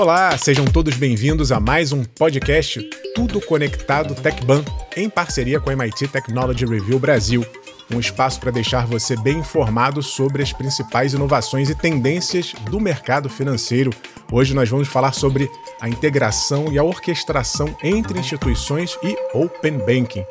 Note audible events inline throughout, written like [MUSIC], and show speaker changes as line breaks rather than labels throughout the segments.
Olá, sejam todos bem-vindos a mais um podcast Tudo Conectado TechBan, em parceria com a MIT Technology Review Brasil. Um espaço para deixar você bem informado sobre as principais inovações e tendências do mercado financeiro. Hoje nós vamos falar sobre a integração e a orquestração entre instituições e Open Banking.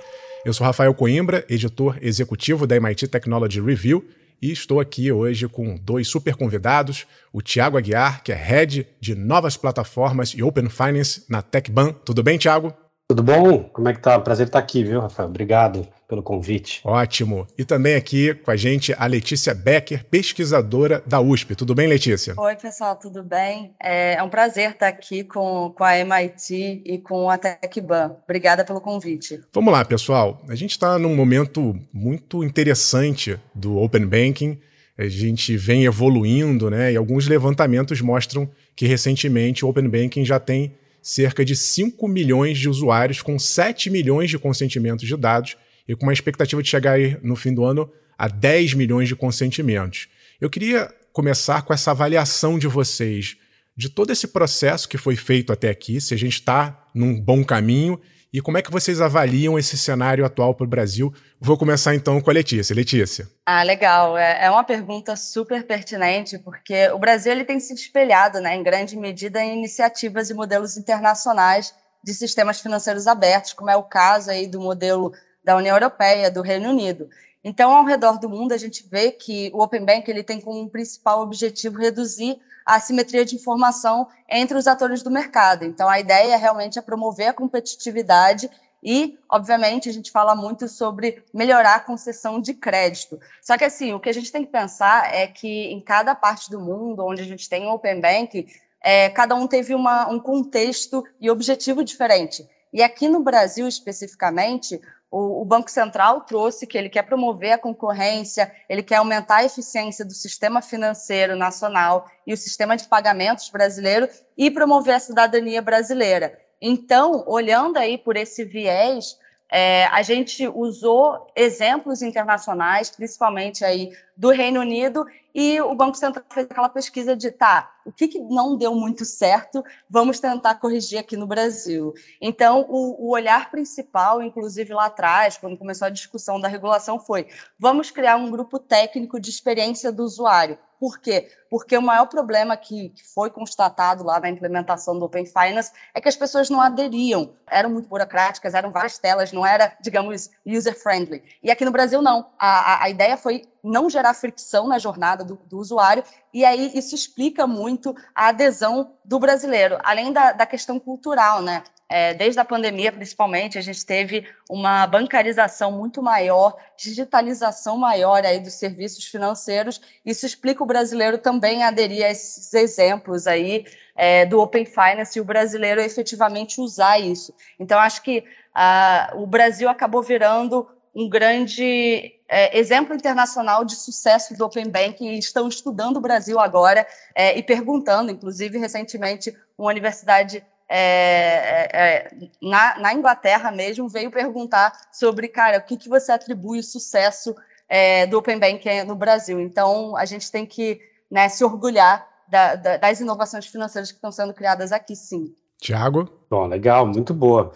Eu sou Rafael Coimbra, editor executivo da MIT Technology Review, e estou aqui hoje com dois super convidados, o Tiago Aguiar, que é Head de Novas Plataformas e Open Finance na TechBan. Tudo bem, Tiago?
Tudo bom? Como é que tá? Prazer estar aqui, viu, Rafael? Obrigado pelo convite.
Ótimo. E também aqui com a gente a Letícia Becker, pesquisadora da USP. Tudo bem, Letícia?
Oi, pessoal, tudo bem? É, é um prazer estar aqui com, com a MIT e com a TecBan. Obrigada pelo convite.
Vamos lá, pessoal. A gente está num momento muito interessante do Open Banking. A gente vem evoluindo, né? E alguns levantamentos mostram que recentemente o Open Banking já tem cerca de 5 milhões de usuários com 7 milhões de consentimentos de dados e com uma expectativa de chegar aí no fim do ano a 10 milhões de consentimentos. Eu queria começar com essa avaliação de vocês de todo esse processo que foi feito até aqui, se a gente está num bom caminho e como é que vocês avaliam esse cenário atual para o Brasil? Vou começar então com a Letícia. Letícia.
Ah, legal. É, é uma pergunta super pertinente, porque o Brasil ele tem se espelhado, né, em grande medida, em iniciativas e modelos internacionais de sistemas financeiros abertos, como é o caso aí do modelo da União Europeia, do Reino Unido. Então, ao redor do mundo, a gente vê que o Open Bank ele tem como principal objetivo reduzir a assimetria de informação entre os atores do mercado. Então, a ideia realmente é promover a competitividade e, obviamente, a gente fala muito sobre melhorar a concessão de crédito. Só que, assim, o que a gente tem que pensar é que em cada parte do mundo onde a gente tem Open Bank, é, cada um teve uma, um contexto e objetivo diferente. E aqui no Brasil, especificamente, o, Banco Central trouxe que ele quer promover a concorrência, ele quer aumentar a eficiência do sistema financeiro nacional e o sistema de pagamentos brasileiro e promover a cidadania brasileira. Então, olhando aí por esse viés, é, a gente usou exemplos internacionais, principalmente aí do Reino Unido, e o Banco Central fez aquela pesquisa de, tá, o que, que não deu muito certo, vamos tentar corrigir aqui no Brasil. Então, o, o, olhar principal, inclusive lá atrás, quando começou a discussão da regulação, foi, vamos criar um grupo técnico de experiência do usuário. Por quê? Porque o maior problema que, que foi constatado lá na implementação do Open Finance é que as pessoas não aderiam, eram muito burocráticas, eram várias telas, não era, digamos, user-friendly. E aqui no Brasil, não. A, a, a ideia foi não gerar fricção na jornada do, do, usuário, e aí isso explica muito a adesão do brasileiro, além da, da questão cultural, né? É, desde a pandemia, principalmente, a gente teve uma bancarização muito maior, digitalização maior aí dos serviços financeiros. Isso explica o brasileiro também aderir a esses exemplos aí é, do Open Finance e o brasileiro efetivamente usar isso. Então, acho que ah, o Brasil acabou virando um grande é, exemplo internacional de sucesso do Open Banking e estão estudando o Brasil agora é, e perguntando, inclusive recentemente, uma universidade é, é, é, na, na, Inglaterra mesmo veio perguntar sobre, cara, o que, que você atribui o sucesso é, do Open Banking no Brasil. Então, a gente tem que né, se orgulhar da, da, das inovações financeiras que estão sendo criadas aqui, sim.
Tiago?
Bom, legal, muito boa.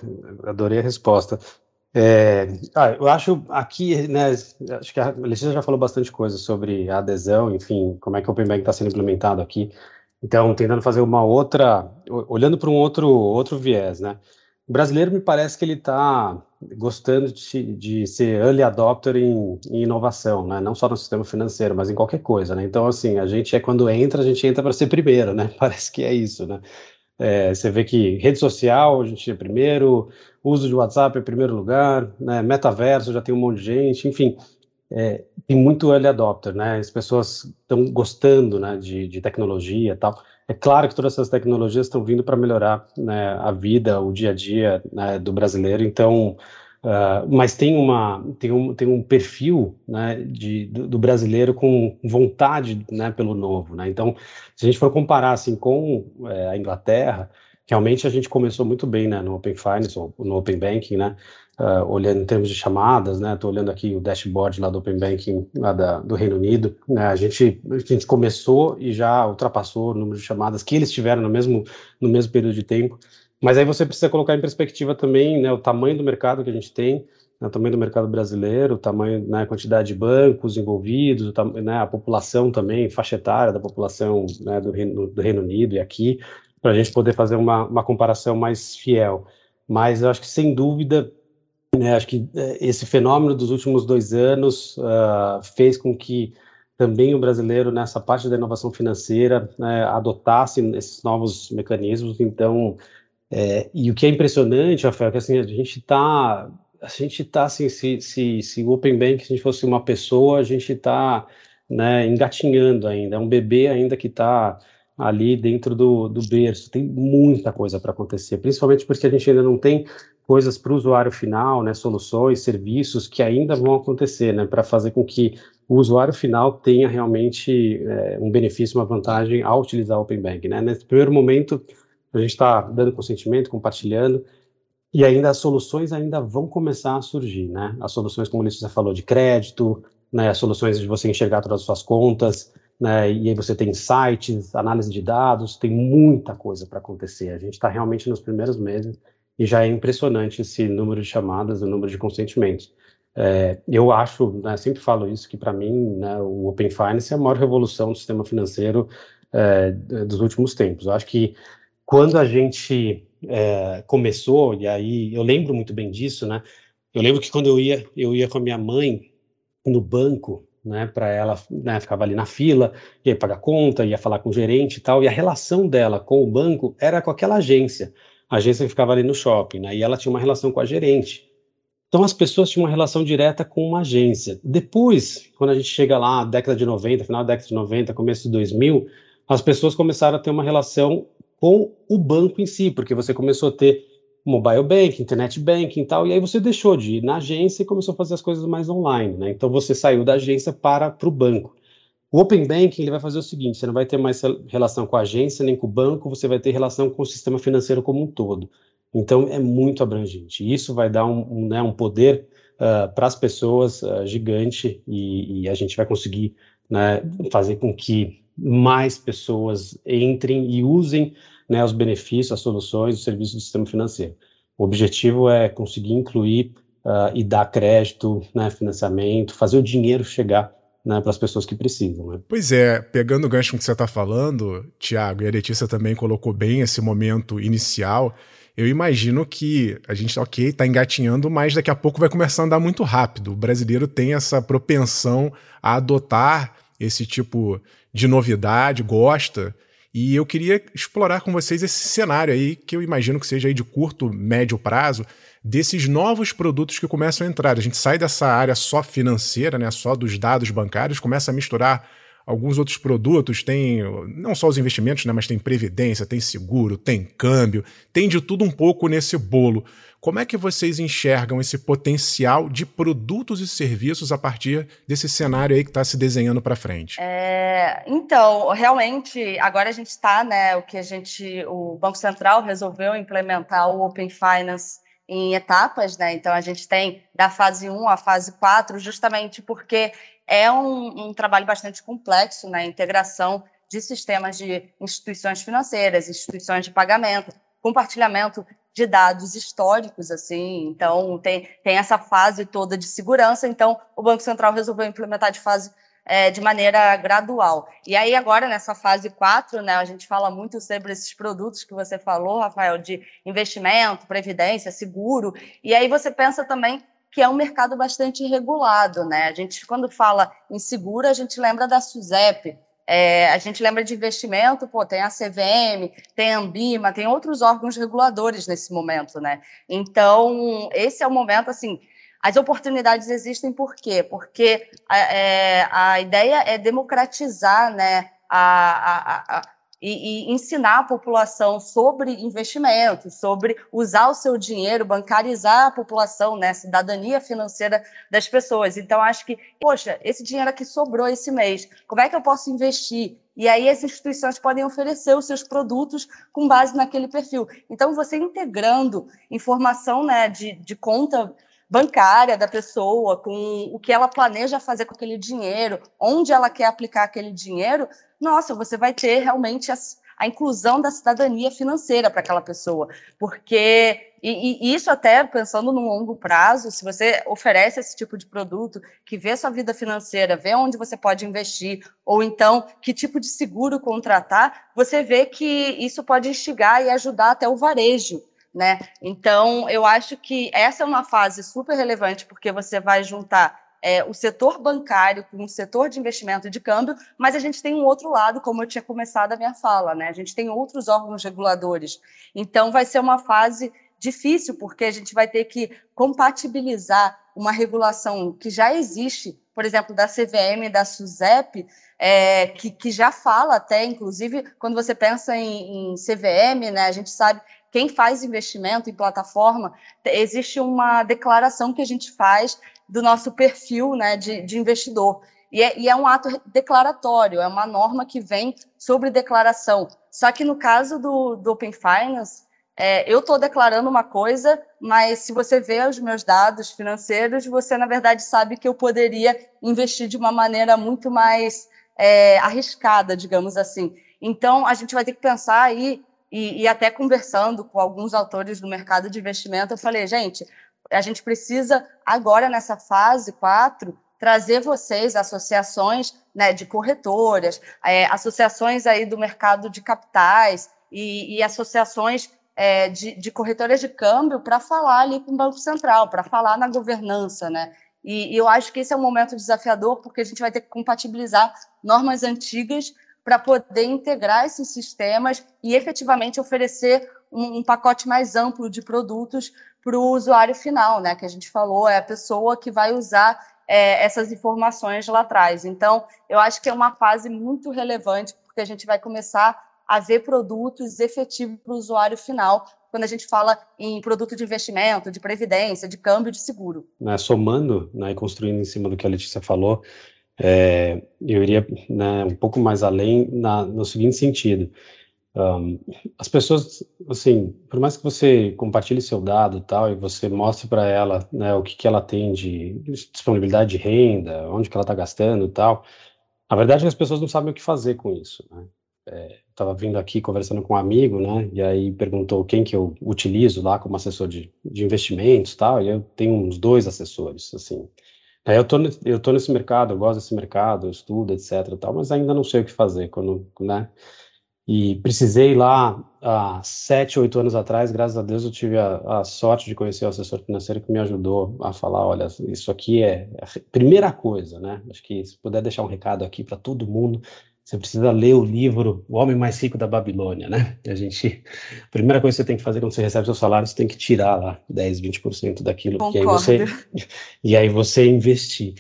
Adorei a resposta. É, ah, eu acho aqui, né, acho que a Letícia já falou bastante coisa sobre a adesão, enfim, como é que o Open Bank está sendo implementado aqui. Então, tentando fazer uma outra, olhando para um outro, outro viés, né? O brasileiro me parece que ele está gostando de, de, ser early adopter em, em, inovação, né? Não só no sistema financeiro, mas em qualquer coisa, né? Então, assim, a gente é quando entra, a gente entra para ser primeiro, né? [LAUGHS] Parece que é isso, né? É, você vê que rede social, a gente é primeiro, uso de WhatsApp é primeiro lugar, né, metaverso já tem um monte de gente, enfim, é, tem muito early adopter, né, as pessoas estão gostando, né, de, de tecnologia e tal. É claro que todas essas tecnologias estão vindo para melhorar né, a vida, o dia a dia né, do brasileiro, então, uh, mas tem, uma, tem, um, tem um perfil né, de, do, do, brasileiro com vontade né, pelo novo. Né? Então, se a gente for comparar assim, com é, a Inglaterra, realmente a gente começou muito bem né, no Open Finance, ou no Open Banking, né? uh, olhando em termos de chamadas, né? Estou olhando aqui o dashboard lá do Open Banking lá da, do Reino Unido. Né, a, gente, a gente começou e já ultrapassou o número de chamadas que eles tiveram no mesmo, no mesmo período de tempo. Mas aí você precisa colocar em perspectiva também né, o tamanho do mercado que a gente tem, né, o tamanho do mercado brasileiro, o tamanho, né, a quantidade de bancos envolvidos, né, a população também, faixa etária da população né, do, Reino, do Reino Unido e aqui, para a gente poder fazer uma, uma comparação mais fiel. Mas eu acho que, sem dúvida, né, acho que é, esse fenômeno dos últimos dois anos uh, fez com que também o brasileiro, nessa parte da inovação financeira, né, adotasse esses novos mecanismos. Então, é, e o que é impressionante, Rafael, é que assim, a gente está, a gente está assim, se, se, se o Open Bank, se a gente fosse uma pessoa, a gente está né, engatinhando ainda, é um bebê ainda que está ali dentro do, do berço. Tem muita coisa para acontecer, principalmente porque a gente ainda não tem coisas para o usuário final, né, soluções, serviços que ainda vão acontecer, né, para fazer com que o usuário final tenha realmente é, um benefício, uma vantagem ao utilizar o Open Bank. Né? Nesse primeiro momento, a gente está dando consentimento, compartilhando, e ainda as soluções ainda vão começar a surgir, né? As soluções, como a Letícia falou, de crédito, né? As soluções de você enxergar todas as suas contas, né? E aí você tem sites, análise de dados, tem muita coisa para acontecer. A gente está realmente nos primeiros meses e já é impressionante esse número de chamadas, o número de consentimentos. É, eu acho, né, sempre falo isso, que para mim né, o Open Finance é a maior revolução do sistema financeiro é, dos últimos tempos. Eu acho que quando a gente é, começou, e aí eu lembro muito bem disso, né? Eu lembro que quando eu ia, eu ia com a minha mãe no banco, né, para ela, né, ficava ali na fila, ia pagar conta, ia falar com o gerente e tal, e a relação dela com o banco era com aquela agência a agência ficava ali no shopping, né? E ela tinha uma relação com a gerente. Então as pessoas tinham uma relação direta com uma agência. Depois, quando a gente chega lá, década de 90, final da década de 90, começo de 2000, as pessoas começaram a ter uma relação com o banco em si, porque você começou a ter mobile banking, internet banking e tal, e aí você deixou de ir na agência e começou a fazer as coisas mais online, né? Então você saiu da agência para o banco. O Open Banking ele vai fazer o seguinte: você não vai ter mais relação com a agência nem com o banco, você vai ter relação com o sistema financeiro como um todo. Então é muito abrangente. Isso vai dar um, um, né, um poder uh, para as pessoas uh, gigante e, e, a gente vai conseguir né, fazer com que mais pessoas entrem e usem né, os benefícios, as soluções, os serviços do sistema financeiro. O objetivo é conseguir incluir uh, e dar crédito, né, financiamento, fazer o dinheiro chegar né, para as pessoas que precisam. Né?
Pois é, pegando o gancho que você está falando, Tiago, e a Letícia também colocou bem esse momento inicial, eu imagino que a gente, ok, está engatinhando, mas daqui a pouco vai começar a andar muito rápido. O brasileiro tem essa propensão a adotar esse tipo de novidade, gosta. E eu queria explorar com vocês esse cenário aí, que eu imagino que seja aí de curto, médio prazo, desses novos produtos que começam a entrar. A gente sai dessa área só financeira, né, só dos dados bancários, começa a misturar alguns outros produtos, tem não só os investimentos, né, mas tem previdência, tem seguro, tem câmbio, tem de tudo um pouco nesse bolo. Como é que vocês enxergam esse potencial de produtos e serviços a partir desse cenário aí que está se desenhando para frente?
É, então, realmente, agora a gente está, né, o que a gente, o Banco Central resolveu implementar o Open Finance em etapas, né? Então a gente tem da fase 1 à fase 4, justamente porque é um, um trabalho bastante complexo né? integração de sistemas de instituições financeiras, instituições de pagamento, compartilhamento de dados históricos, assim, então tem, tem essa fase toda de segurança, então o Banco Central resolveu implementar de fase é, de maneira gradual. E aí, agora, nessa fase 4, né, a gente fala muito sobre esses produtos que você falou, Rafael, de investimento, previdência, seguro. E aí você pensa também que é um mercado bastante regulado, né? A gente, quando fala em seguro, a gente lembra da SUSEP, é, a gente lembra de investimento, pô, tem a CVM, tem a Ambima, tem outros órgãos reguladores nesse momento, né? Então, esse é o momento, assim, as oportunidades existem por quê? Porque a, é, a ideia é democratizar né, a, a, a, e, e, ensinar a população sobre investimentos, sobre usar o seu dinheiro, bancarizar a população, né, cidadania financeira das pessoas. Então, acho que, poxa, esse dinheiro aqui sobrou esse mês, como é que eu posso investir? E aí as instituições podem oferecer os seus produtos com base naquele perfil. Então, você integrando informação né, de, de conta bancária da pessoa, com o que ela planeja fazer com aquele dinheiro, onde ela quer aplicar aquele dinheiro, nossa, você vai ter realmente a, a inclusão da cidadania financeira para aquela pessoa. Porque, e, e, isso até pensando no longo prazo, se você oferece esse tipo de produto, que vê sua vida financeira, vê onde você pode investir, ou então que tipo de seguro contratar, você vê que isso pode instigar e ajudar até o varejo né? Então, eu acho que essa é uma fase super relevante, porque você vai juntar é, o setor bancário com o setor de investimento de câmbio, mas a gente tem um outro lado, como eu tinha começado a minha fala, né? A gente tem outros órgãos reguladores. Então, vai ser uma fase difícil, porque a gente vai ter que compatibilizar uma regulação que já existe, por exemplo, da CVM da SUSEP, é, que, que, já fala até, inclusive, quando você pensa em, em CVM, né, a gente sabe quem faz investimento em plataforma, existe uma declaração que a gente faz do nosso perfil né, de, de investidor. E é, e é, um ato declaratório, é uma norma que vem sobre declaração. Só que no caso do, do Open Finance, é, eu estou declarando uma coisa, mas se você vê os meus dados financeiros, você na verdade sabe que eu poderia investir de uma maneira muito mais é, arriscada, digamos assim. Então, a gente vai ter que pensar aí e, e até conversando com alguns autores do mercado de investimento, eu falei, gente, a gente precisa agora nessa fase 4 trazer vocês, associações né, de corretoras, é, associações aí do mercado de capitais e, e associações é, de, de, corretoras de câmbio para falar ali com o Banco Central, para falar na governança, né? E, e, eu acho que esse é um momento desafiador, porque a gente vai ter que compatibilizar normas antigas para poder integrar esses sistemas e efetivamente oferecer um, pacote mais amplo de produtos para o usuário final, né? Que a gente falou, é a pessoa que vai usar é, essas informações lá atrás. Então, eu acho que é uma fase muito relevante, porque a gente vai começar a ver produtos efetivos para o usuário final, quando a gente fala em produto de investimento, de previdência, de câmbio de seguro.
Né, somando né, e construindo em cima do que a Letícia falou, é, eu iria né, um pouco mais além na, no seguinte sentido. Um, as pessoas, assim, por mais que você compartilhe seu dado tal, e você mostre para ela né, o que, que ela tem de disponibilidade de renda, onde que ela está gastando tal, a verdade é que as pessoas não sabem o que fazer com isso. Né? É, estava vindo aqui conversando com um amigo, né, e aí perguntou quem que eu utilizo lá como assessor de, de investimentos tal, e eu tenho uns dois assessores, assim, é, eu tô, eu tô nesse mercado, eu gosto desse mercado, eu estudo, etc, tal, mas ainda não sei o que fazer, quando, né? E precisei lá há sete, oito anos atrás, graças a Deus eu tive a, a, sorte de conhecer o assessor financeiro que me ajudou a falar, olha, isso aqui é, a primeira coisa, né? Acho que se puder deixar um recado aqui para todo mundo, você precisa ler o livro O Homem Mais Rico da Babilônia, né? A gente, a primeira coisa que você tem que fazer quando você recebe seu salário, você tem que tirar lá 10, 20% daquilo,
Concordo.
aí você [LAUGHS] e aí você investir.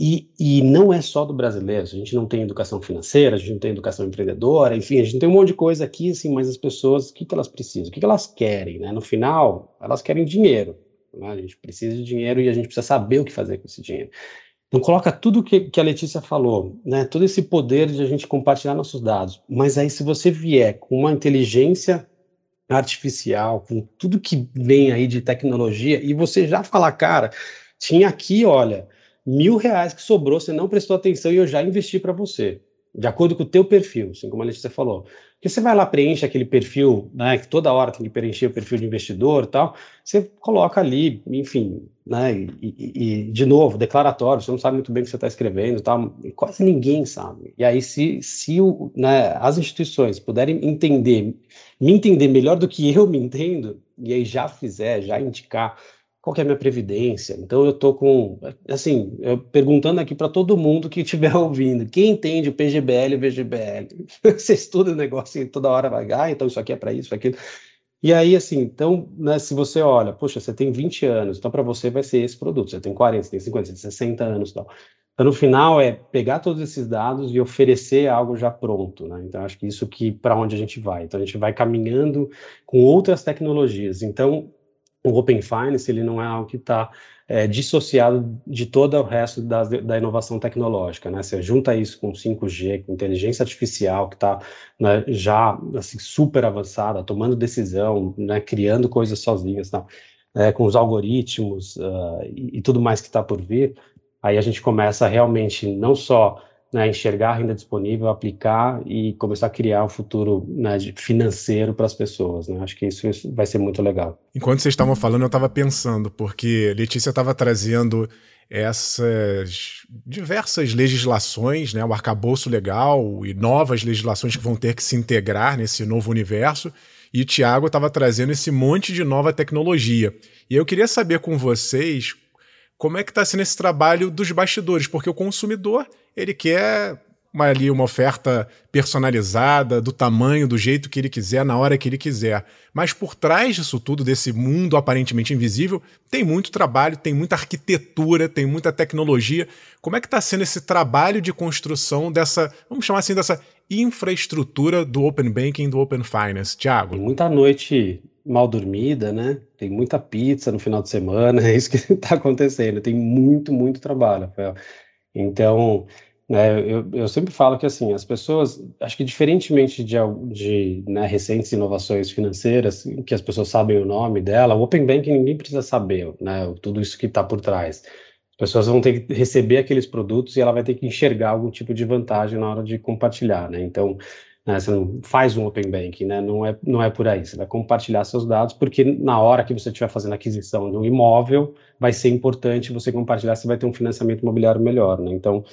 E, e não é só do brasileiro, a gente não tem educação financeira, a gente não tem educação empreendedora, enfim, a gente tem um monte de coisa aqui, assim, mas as pessoas, o que, que elas precisam? O que, que elas querem, né? No final, elas querem dinheiro, né? A gente precisa de dinheiro e a gente precisa saber o que fazer com esse dinheiro. Então coloca tudo que, que a Letícia falou, né? Todo esse poder de a gente compartilhar nossos dados. Mas aí se você vier com uma inteligência artificial, com tudo que vem aí de tecnologia, e você já falar, cara, tinha aqui, olha, mil reais que sobrou, você não prestou atenção e eu já investi para você, de acordo com o teu perfil, assim como a Letícia falou. Porque você vai lá, preenche aquele perfil, né, que toda hora tem que preencher o perfil de investidor tal, você coloca ali, enfim, né, e, e, e, de novo, declaratório, você não sabe muito bem o que você está escrevendo e tal, quase ninguém sabe. E aí, se, se o, né, as instituições puderem entender, me entender melhor do que eu me entendo, e aí já fizer, já indicar qual é a minha previdência. Então eu tô com, assim, eu perguntando aqui para todo mundo que estiver [LAUGHS] ouvindo, quem entende o PGBL e o VGBL? [LAUGHS] Você estuda o negócio e toda hora vai, ah, então isso aqui é para isso, aquilo. E aí, assim, então, né, se você olha, poxa, você tem 20 anos, então para você vai ser esse produto, você tem 40, você tem 50, você tem 60 anos tal. Então, no final, é pegar todos esses dados e oferecer algo já pronto, né? Então, acho que isso que para onde a gente vai. Então, a gente vai caminhando com outras tecnologias. Então, o Open Finance, ele não é algo que está é, dissociado de todo o resto da, da inovação tecnológica, né? Você junta isso com 5G, com inteligência artificial, que está né, já assim, super avançada, tomando decisão, né, criando coisas sozinhas, tá? É, com os algoritmos uh, e, e tudo mais que está por vir, Aí a gente começa realmente não só né, enxergar a renda disponível, aplicar e começar a criar um futuro né, financeiro para as pessoas. Né? Acho que isso, isso, vai ser muito legal.
Enquanto vocês estavam falando, eu estava pensando, porque Letícia estava trazendo essas diversas legislações, né, o arcabouço legal e novas legislações que vão ter que se integrar nesse novo universo. E Tiago estava trazendo esse monte de nova tecnologia. E eu queria saber com vocês como é que está sendo esse trabalho dos bastidores, porque o consumidor ele quer uma, ali uma oferta personalizada, do tamanho, do jeito que ele quiser, na hora que ele quiser. Mas por trás disso tudo, desse mundo aparentemente invisível, tem muito trabalho, tem muita arquitetura, tem muita tecnologia. Como é que está sendo esse trabalho de construção dessa, vamos chamar assim, dessa infraestrutura do Open Banking, do Open Finance? Tiago?
Muita noite mal dormida, né? Tem muita pizza no final de semana, [LAUGHS] é isso que está acontecendo. Tem muito, muito trabalho, Rafael. Então, né, eu, eu sempre falo que assim, as pessoas, acho que diferentemente de, de né, recentes inovações financeiras, que as pessoas sabem o nome dela, o Open Banking ninguém precisa saber, né? Tudo isso que está por trás. As pessoas vão ter que receber aqueles produtos e ela vai ter que enxergar algum tipo de vantagem na hora de compartilhar, né? Então, né? Você não faz um open banking, né? não, é, não é por aí. Você vai compartilhar seus dados, porque na hora que você estiver fazendo aquisição de um imóvel, vai ser importante você compartilhar, você vai ter um financiamento imobiliário melhor. Né? Então,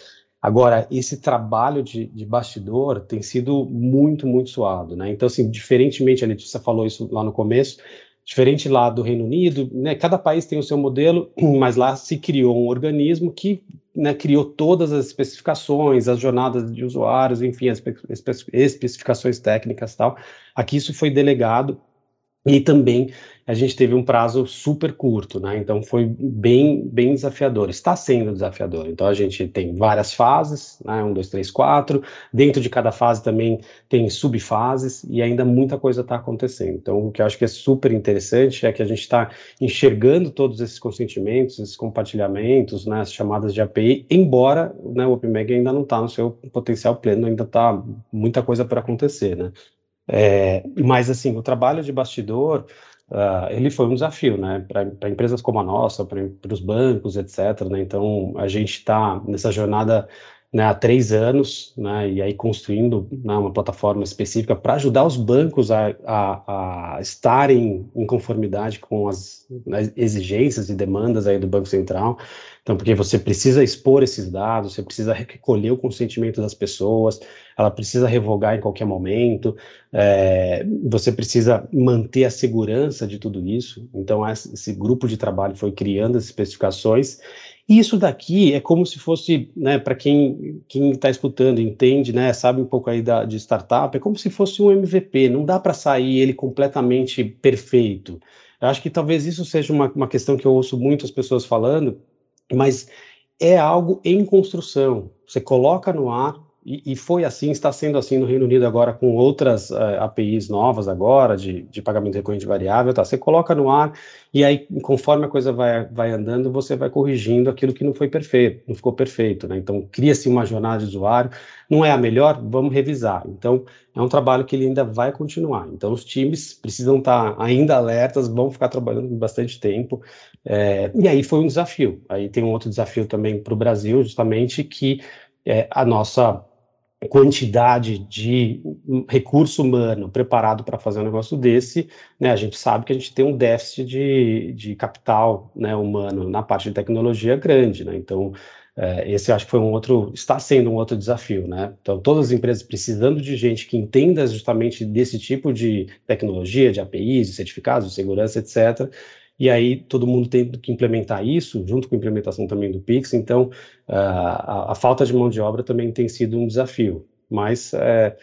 agora, esse trabalho de, de bastidor tem sido muito, muito suado. Né? Então, assim, diferentemente, a Letícia falou isso lá no começo, diferente lá do Reino Unido, né, cada país tem o seu modelo, [CLEARS THROAT] mas lá se criou um organismo que né, criou todas as especificações, as jornadas de usuários, enfim, as especificações técnicas tal. Aqui isso foi delegado e também a gente teve um prazo super curto, né? Então foi bem, bem desafiador. Está sendo desafiador. Então a gente tem várias fases, né? Um, dois, três, quatro. Dentro de cada fase também tem subfases e ainda muita coisa está acontecendo. Então o que eu acho que é super interessante é que a gente está enxergando todos esses consentimentos, esses compartilhamentos, né? As chamadas de API, embora né, o OpenMag ainda não está no seu potencial pleno, ainda está muita coisa para acontecer, né? É, mas, assim, o trabalho de bastidor, uh, ele foi um desafio, né, para empresas como a nossa, para os bancos, etc. Né? Então, a gente está nessa jornada né, há três anos, né, e aí construindo né, uma plataforma específica para ajudar os bancos a, a, a, estarem em conformidade com as né, exigências e demandas aí do Banco Central. Então, porque você precisa expor esses dados, você precisa recolher o consentimento das pessoas, ela precisa revogar em qualquer momento, é, você precisa manter a segurança de tudo isso. Então, esse grupo de trabalho foi criando as especificações e isso daqui é como se fosse, né, para quem está escutando, entende, né, sabe um pouco aí da, de startup, é como se fosse um MVP, não dá para sair ele completamente perfeito. Eu acho que talvez isso seja uma, uma questão que eu ouço muitas pessoas falando, mas é algo em construção. Você coloca no ar, e, e, foi assim, está sendo assim no Reino Unido agora, com outras uh, eh, APIs novas agora, de, de pagamento recorrente variável, tá? Você coloca no ar, e aí, conforme a coisa vai, vai andando, você vai corrigindo aquilo que não foi perfeito, não ficou perfeito, né? Então, cria-se uma jornada de usuário, não é a melhor, vamos revisar. Então, é um trabalho que ele ainda vai continuar. Então, os times precisam estar ainda alertas, vão ficar trabalhando bastante tempo, é, e aí foi um desafio. Aí tem um outro desafio também para o Brasil, justamente, que é, a nossa quantidade de recurso humano preparado para fazer um negócio desse, né, a gente sabe que a gente tem um déficit de, de capital né, humano na parte de tecnologia grande, né, então é, esse acho que foi um outro, está sendo um outro desafio, né, então todas as empresas precisando de gente que entenda justamente desse tipo de tecnologia, de APIs, de certificados, de segurança, etc., e aí todo mundo tem que implementar isso, junto com a implementação também do Pix, então a, a, falta de mão de obra também tem sido um desafio, mas é,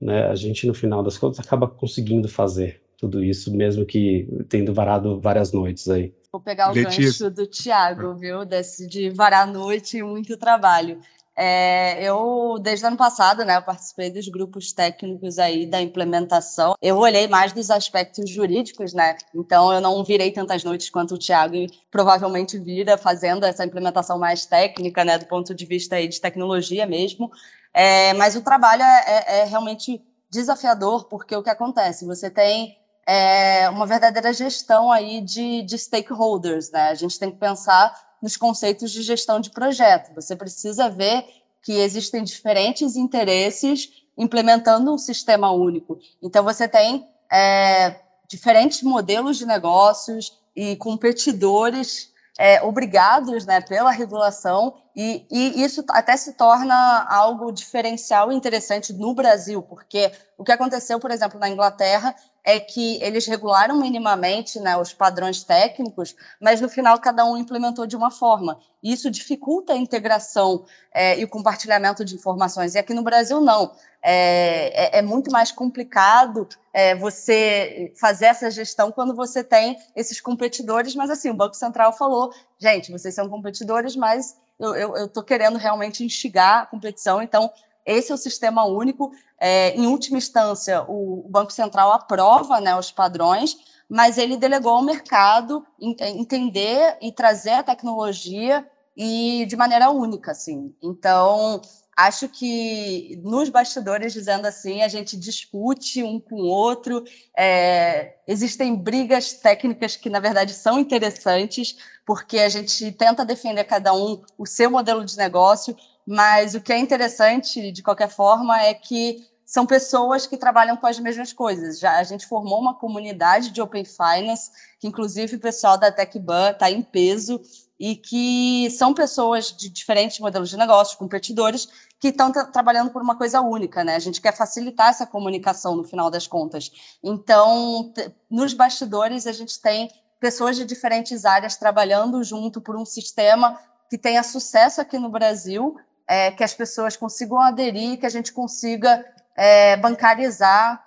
né, a gente, no final das contas, acaba conseguindo fazer tudo isso, mesmo que tendo varado várias noites aí.
Vou pegar o Letícia. gancho do Tiago, viu? Desse de varar a noite e muito trabalho. É, eu, desde o ano passado, né, eu participei dos grupos técnicos aí da implementação. Eu olhei mais dos aspectos jurídicos, né? Então, eu não virei tantas noites quanto o Thiago provavelmente vira fazendo essa implementação mais técnica, né, do ponto de vista aí de tecnologia mesmo. É, mas o trabalho é, é, é, realmente desafiador, porque o que acontece? Você tem é, uma verdadeira gestão aí de, de stakeholders, né? A gente tem que pensar nos conceitos de gestão de projeto. Você precisa ver que existem diferentes interesses implementando um sistema único. Então, você tem é, diferentes modelos de negócios e competidores é, obrigados né, pela regulação, e, e, isso até se torna algo diferencial e interessante no Brasil, porque o que aconteceu, por exemplo, na Inglaterra é que eles regularam minimamente né, os padrões técnicos, mas no final cada um implementou de uma forma. E isso dificulta a integração é, e o compartilhamento de informações. E aqui no Brasil, não. É, é, é muito mais complicado é, você fazer essa gestão quando você tem esses competidores, mas assim, o Banco Central falou, gente, vocês são competidores, mas eu estou querendo realmente instigar a competição, então esse é o sistema único. É, em última instância, o, o, Banco Central aprova né, os padrões, mas ele delegou ao mercado entender e trazer a tecnologia e de maneira única, assim. Então, acho que nos bastidores, dizendo assim, a gente discute um com o outro, é, existem brigas técnicas que, na verdade, são interessantes, porque a gente tenta defender cada um o seu modelo de negócio, mas o que é interessante, de qualquer forma, é que são pessoas que trabalham com as mesmas coisas. Já a gente formou uma comunidade de Open Finance, que inclusive o pessoal da TechBan está em peso, e que são pessoas de diferentes modelos de negócio, competidores, que estão trabalhando por uma coisa única, né? A gente quer facilitar essa comunicação no final das contas. Então, nos bastidores, a gente tem pessoas de diferentes áreas trabalhando junto por um sistema que tenha sucesso aqui no Brasil, é, que as pessoas consigam aderir, que a gente consiga é, bancarizar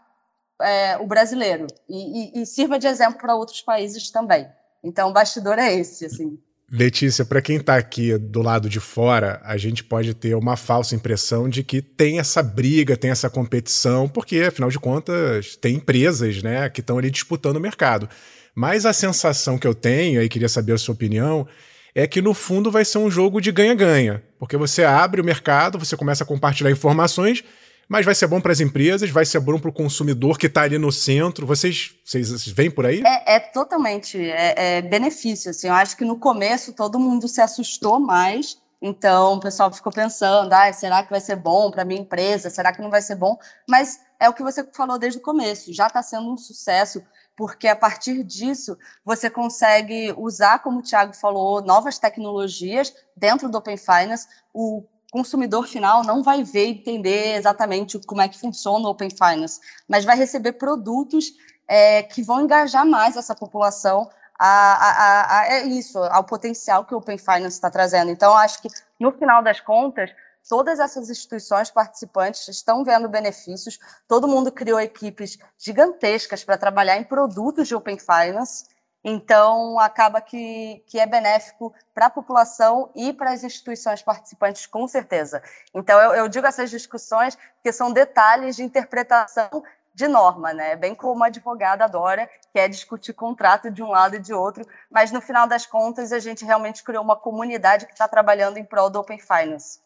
é, o brasileiro e, e, e sirva de exemplo para outros países também. Então, o bastidor é esse, assim.
Letícia, para quem está aqui do lado de fora, a gente pode ter uma falsa impressão de que tem essa briga, tem essa competição, porque afinal de contas tem empresas, né, que estão ali disputando o mercado. Mas a sensação que eu tenho, e queria saber a sua opinião, é que no fundo vai ser um jogo de ganha-ganha, porque você abre o mercado, você começa a compartilhar informações mas vai ser bom para as empresas, vai ser bom para o consumidor que está ali no centro. Vocês, vocês veem por aí?
É, é totalmente é, é benefício. Assim, eu acho que no começo todo mundo se assustou mais. Então o pessoal ficou pensando: ah, será que vai ser bom para minha empresa? Será que não vai ser bom? Mas é o que você falou desde o começo. Já está sendo um sucesso porque a partir disso você consegue usar, como o Thiago falou, novas tecnologias dentro do Open Finance. O consumidor final não vai ver e entender exatamente como é que funciona o Open Finance, mas vai receber produtos é, que vão engajar mais essa população a, a, a, a, é isso, ao potencial que o Open Finance está trazendo. Então, acho que, no final das contas, todas essas instituições participantes estão vendo benefícios, todo mundo criou equipes gigantescas para trabalhar em produtos de Open Finance, então, acaba que, que é benéfico para a população e para as instituições participantes, com certeza. Então, eu, eu digo essas discussões que são detalhes de interpretação de norma, né? Bem como a advogada adora, que é discutir contrato de um lado e de outro, mas no final das contas a gente realmente criou uma comunidade que está trabalhando em prol do Open Finance.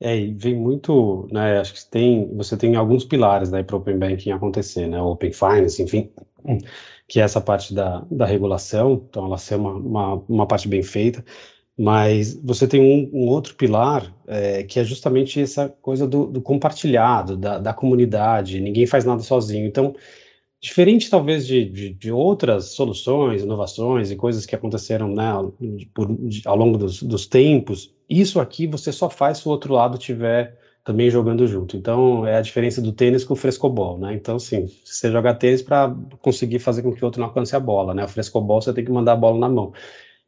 É, e vem muito, né? Acho que tem, você tem alguns pilares né, para o Open Banking acontecer, né? Open Finance, enfim, que é essa parte da, da regulação, então ela ser uma, uma, uma parte bem feita, mas você tem um, um outro pilar é, que é justamente essa coisa do, do compartilhado, da, da, comunidade, ninguém faz nada sozinho. Então, diferente talvez de, de, de outras soluções, inovações e coisas que aconteceram né, por, ao longo dos, dos tempos, isso aqui você só faz se o outro lado tiver também jogando junto. Então, é a diferença do tênis com o frescobol, né? Então, sim, você joga tênis para conseguir fazer com que o outro não alcance a bola, né? O frescobol você tem que mandar a bola na mão.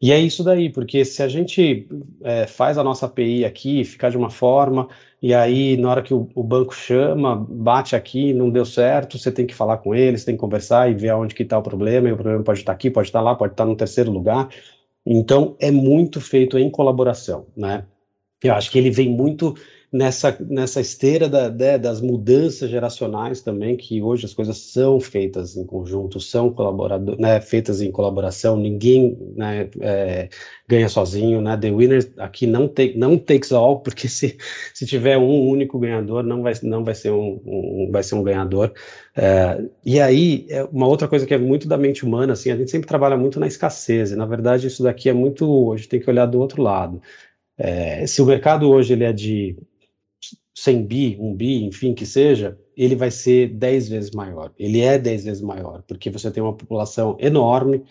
E é isso daí, porque se a gente é, faz a nossa API aqui, ficar de uma forma, e aí na hora que o, o, banco chama, bate aqui, não deu certo, você tem que falar com ele, você tem que conversar e ver aonde que está o problema, e o problema pode estar tá aqui, pode estar tá lá, pode estar tá no terceiro lugar. Então, é muito feito em colaboração, né? Eu acho que ele vem muito nessa, nessa esteira da, né, das mudanças geracionais também, que hoje as coisas são feitas em conjunto, são colaborador, né, feitas em colaboração, ninguém né, é, ganha sozinho, né, the winner aqui não, take, não takes all, [LAUGHS] porque se, se tiver um único ganhador, não vai, não vai, ser, um, um vai ser um ganhador, é, e aí, é uma outra coisa que é muito da mente humana, assim, a gente sempre trabalha muito na escassez, e na verdade isso daqui é muito, a gente tem que olhar do outro lado, é, se o mercado hoje ele é de 100 bi, 1 bi, enfim, que seja, ele vai ser 10 vezes maior. Ele é 10 vezes maior, porque você tem uma população enorme,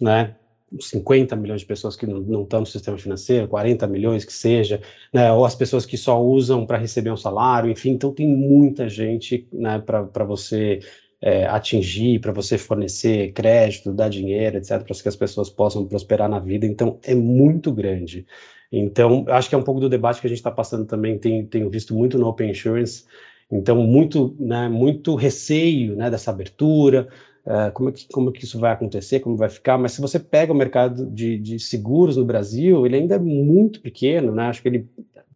né? 50 milhões de pessoas que não, estão no sistema financeiro, 40 milhões que seja, né, ou as pessoas que só usam para receber um salário, enfim, então tem muita gente né, para você é, atingir, para você fornecer crédito, dar dinheiro, etc., para que as pessoas possam prosperar na vida, então é muito grande. Então, acho que é um pouco do debate que a gente está passando também, tem, tenho visto muito no Open Insurance, então, muito, né, muito receio né, dessa abertura, uh, como, é que, como é que isso vai acontecer, como vai ficar, mas se você pega o mercado de, de seguros no Brasil, ele ainda é muito pequeno, né, acho que ele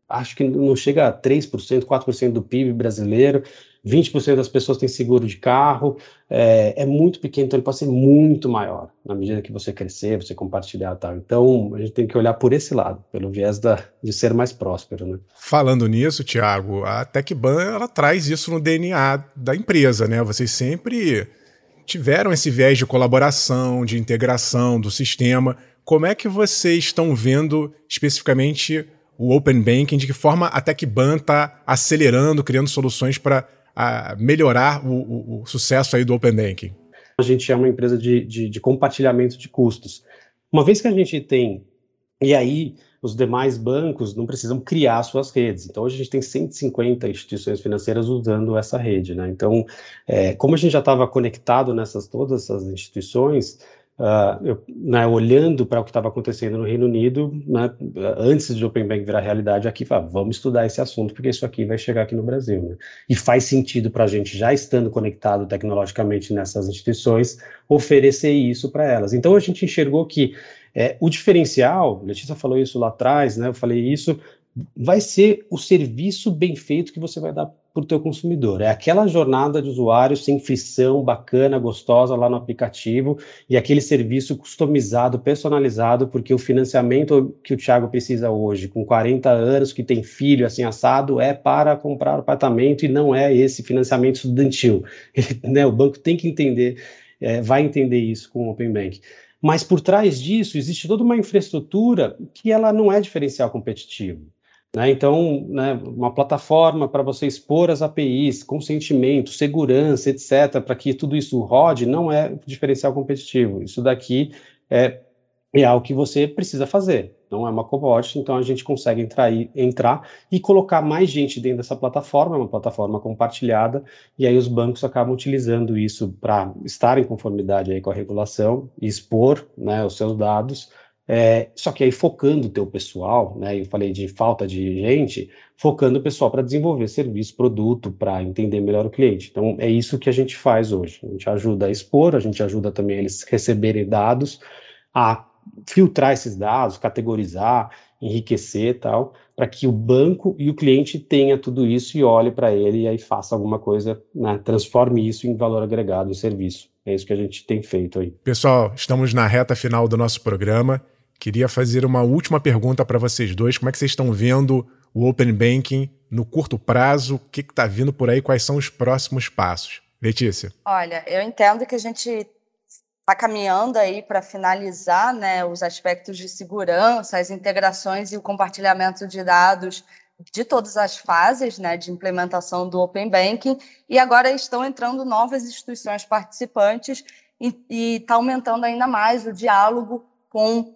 acho que não chega a 3%, 4% do PIB brasileiro, 20% das pessoas têm seguro de carro, é, é, muito pequeno, então ele pode ser muito maior na medida que você crescer, você compartilhar tal. Então a gente tem que olhar por esse lado, pelo viés da, de ser mais próspero. Né?
Falando nisso, Tiago, a TecBan ela traz isso no DNA da empresa, né? Vocês sempre tiveram esse viés de colaboração, de integração do sistema. Como é que vocês estão vendo especificamente o Open Banking, de que forma a TecBan está acelerando, criando soluções para a melhorar o, o, o, sucesso aí do Open Banking?
A gente é uma empresa de, de, de compartilhamento de custos. Uma vez que a gente tem, e aí os demais bancos não precisam criar suas redes. Então, hoje a gente tem 150 instituições financeiras usando essa rede, né? Então, é, como a gente já estava conectado nessas todas essas instituições, Uh, eu, né, olhando para o que estava acontecendo no Reino Unido, né, antes de Open Bank virar realidade aqui, fala, vamos estudar esse assunto, porque isso aqui vai chegar aqui no Brasil. Né? E faz sentido para a gente, já estando conectado tecnologicamente nessas instituições, oferecer isso para elas. Então a gente enxergou que é, o diferencial, Letícia falou isso lá atrás, né, eu falei isso, vai ser o serviço bem feito que você vai dar para o teu consumidor. É aquela jornada de usuário sem frição, bacana, gostosa lá no aplicativo e aquele serviço customizado, personalizado, porque o financiamento que o Thiago precisa hoje, com 40 anos, que tem filho assim assado, é para comprar apartamento e não é esse financiamento estudantil. [LAUGHS] né, o banco tem que entender, é, vai entender isso com o Open Bank. Mas por trás disso existe toda uma infraestrutura que ela não é diferencial competitivo. Né? Então, né, uma plataforma para você expor as APIs, consentimento, segurança, etc., para que tudo isso rode, não é diferencial competitivo. Isso daqui é, é algo que você precisa fazer. Não é uma commodity, então a gente consegue entrar, entrar e colocar mais gente dentro dessa plataforma, é uma plataforma compartilhada, e aí os bancos acabam utilizando isso para estar em conformidade aí com a regulação e expor né, os seus dados é, só que aí focando o teu pessoal, né? Eu falei de falta de gente, focando o pessoal para desenvolver serviço, produto, para entender melhor o cliente. Então é isso que a gente faz hoje. A gente ajuda a expor, a gente ajuda também eles receberem dados, a filtrar esses dados, categorizar, enriquecer tal, para que o banco e o cliente tenha tudo isso e olhe para ele e aí faça alguma coisa, né, transforme isso em valor agregado em serviço. É isso que a gente tem feito aí.
Pessoal, estamos na reta final do nosso programa. Queria fazer uma última pergunta para vocês dois. Como é que vocês estão vendo o Open Banking no curto prazo? O que está vindo por aí? Quais são os próximos passos? Letícia.
Olha, eu entendo que a gente está caminhando aí para finalizar né, os aspectos de segurança, as integrações e o compartilhamento de dados de todas as fases né, de implementação do Open Banking, e agora estão entrando novas instituições participantes e está aumentando ainda mais o diálogo com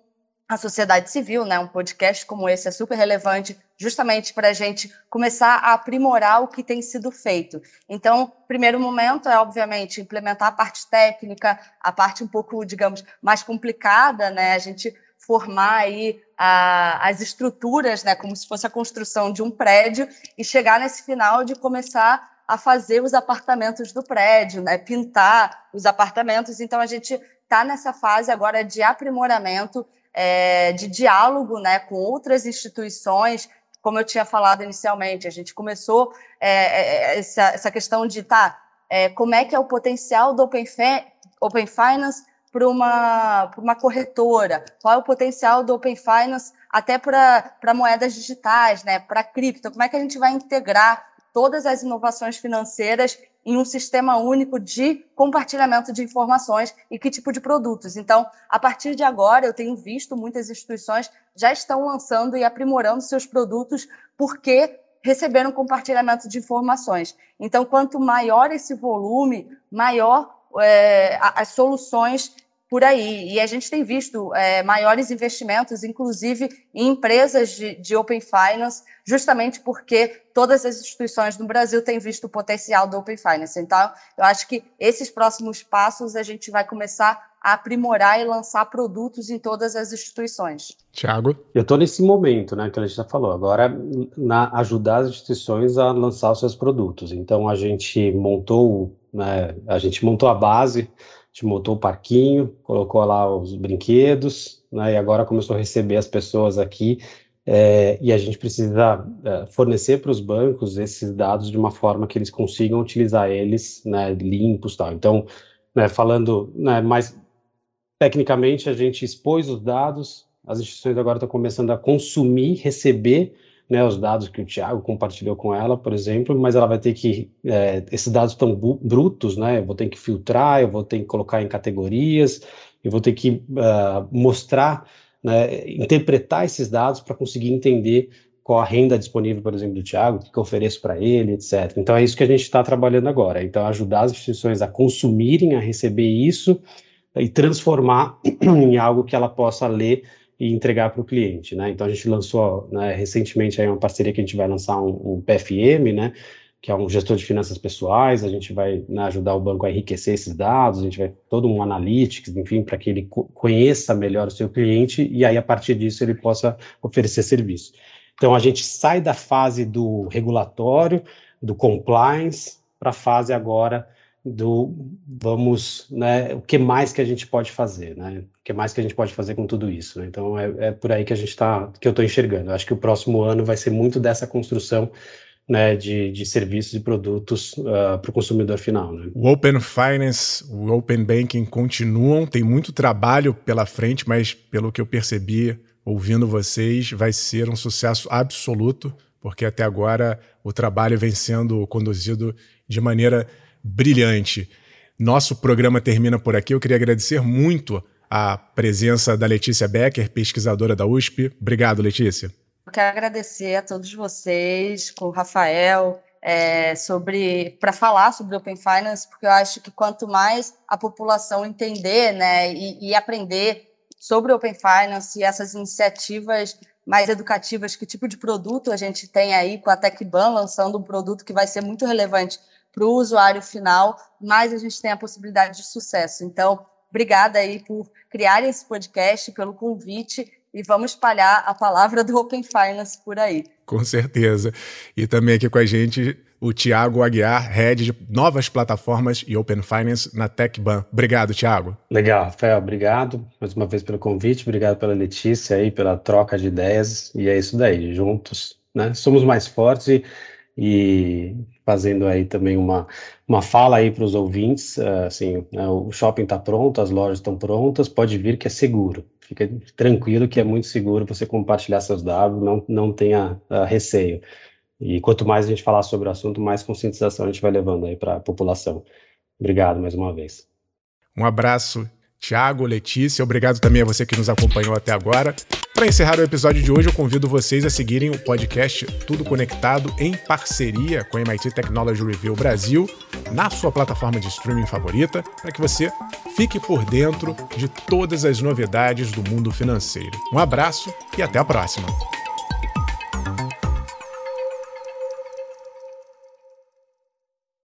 a sociedade civil, né? Um podcast como esse é super relevante justamente para a gente começar a aprimorar o que tem sido feito. Então, primeiro momento é, obviamente, implementar a parte técnica, a parte um pouco, digamos, mais complicada, né? A gente formar aí a, as estruturas, né, como se fosse a construção de um prédio, e chegar nesse final de começar a fazer os apartamentos do prédio, né, pintar os apartamentos. Então, a gente está nessa fase agora de aprimoramento, é, de diálogo né, com outras instituições, como eu tinha falado inicialmente, a gente começou é, é essa, essa, questão de tá, é, como é que é o potencial do Open, Open Finance para uma, uma corretora, qual é o potencial do Open Finance até para moedas digitais, né, para cripto, como é que a gente vai integrar todas as inovações financeiras em um sistema único de compartilhamento de informações e que tipo de produtos. Então, a partir de agora, eu tenho visto muitas instituições já estão lançando e aprimorando seus produtos porque receberam compartilhamento de informações. Então, quanto maior esse volume, maior é, as soluções por aí. E a gente tem visto é, maiores investimentos, inclusive em empresas de, de, Open Finance, justamente porque todas as instituições no Brasil têm visto o potencial do Open Finance. Então, eu acho que esses próximos passos a gente vai começar a aprimorar e lançar produtos em todas as instituições.
Tiago?
Eu estou nesse momento, né, que a gente já falou, agora na, ajudar as instituições a lançar os seus produtos. Então, a gente montou, né, a gente montou a base gente montou o parquinho, colocou lá os brinquedos, né, e agora começou a receber as pessoas aqui, é, e a gente precisa é, fornecer para os bancos esses dados de uma forma que eles consigam utilizar eles né, limpos tal. Então, né, falando né, mais tecnicamente, a gente expôs os dados, as instituições agora estão começando a consumir, receber né, os dados que o Thiago compartilhou com ela, por exemplo, mas ela vai ter que, é, esses dados estão brutos, né, eu vou ter que filtrar, eu vou ter que colocar em categorias, eu vou ter que uh, mostrar, né, interpretar esses dados para conseguir entender qual a renda disponível, por exemplo, do Thiago, o que, que eu ofereço para ele, etc. Então é isso que a gente está trabalhando agora, então ajudar as instituições a consumirem, a receber isso e transformar [CLEARS THROAT] em algo que ela possa ler e entregar para o cliente, né? Então a gente lançou né, recentemente aí uma parceria que a gente vai lançar um, um, PFM, né? Que é um gestor de finanças pessoais. A gente vai né, ajudar o banco a enriquecer esses dados. A gente vai todo um analytics, enfim, para que ele co conheça melhor o seu cliente e aí a partir disso ele possa oferecer serviço. Então a gente sai da fase do regulatório, do compliance, para a fase agora do vamos, né, o que mais que a gente pode fazer, né? Que mais que a gente pode fazer com tudo isso, né? Então é, é por aí que a gente está, que eu estou enxergando. Acho que o próximo ano vai ser muito dessa construção né, de, de serviços e produtos uh, ah, para o consumidor final. Né?
O Open Finance, o Open Banking continuam, tem muito trabalho pela frente, mas pelo que eu percebi ouvindo vocês, vai ser um sucesso absoluto, porque até agora o trabalho vem sendo conduzido de maneira brilhante. Nosso programa termina por aqui. Eu queria agradecer muito a presença da Letícia Becker, pesquisadora da USP. Obrigado, Letícia.
Eu quero agradecer a todos vocês, com o Rafael, é, sobre para falar sobre Open Finance, porque eu acho que quanto mais a população entender né, e, e aprender sobre Open Finance e essas iniciativas mais educativas, que tipo de produto a gente tem aí com a TecBan lançando um produto que vai ser muito relevante para o usuário final, mais a gente tem a possibilidade de sucesso. Então, obrigada aí por criar esse podcast, pelo convite e vamos espalhar a palavra do Open Finance por aí.
Com certeza. E também aqui com a gente o Tiago Aguiar, head de novas plataformas e Open Finance na TechBan. Obrigado, Tiago.
Legal, Rafael, obrigado mais uma vez pelo convite, obrigado pela Letícia aí, pela troca de ideias, e é isso daí, juntos, né? Somos mais fortes e, e fazendo aí também uma, uma fala aí para os ouvintes, uh, assim, né, o shopping está pronto, as lojas estão prontas, pode vir que é seguro. Fica tranquilo que é muito seguro você compartilhar seus dados, não, não tenha uh, receio. E quanto mais a gente falar sobre o assunto, mais conscientização a gente vai levando aí para a população. Obrigado mais uma vez.
Um abraço Tiago, Letícia, obrigado também a você que nos acompanhou até agora. Para encerrar o episódio de hoje, eu convido vocês a seguirem o podcast Tudo Conectado em parceria com a MIT Technology Review Brasil na sua plataforma de streaming favorita, para que você fique por dentro de todas as novidades do mundo financeiro. Um abraço e até a próxima!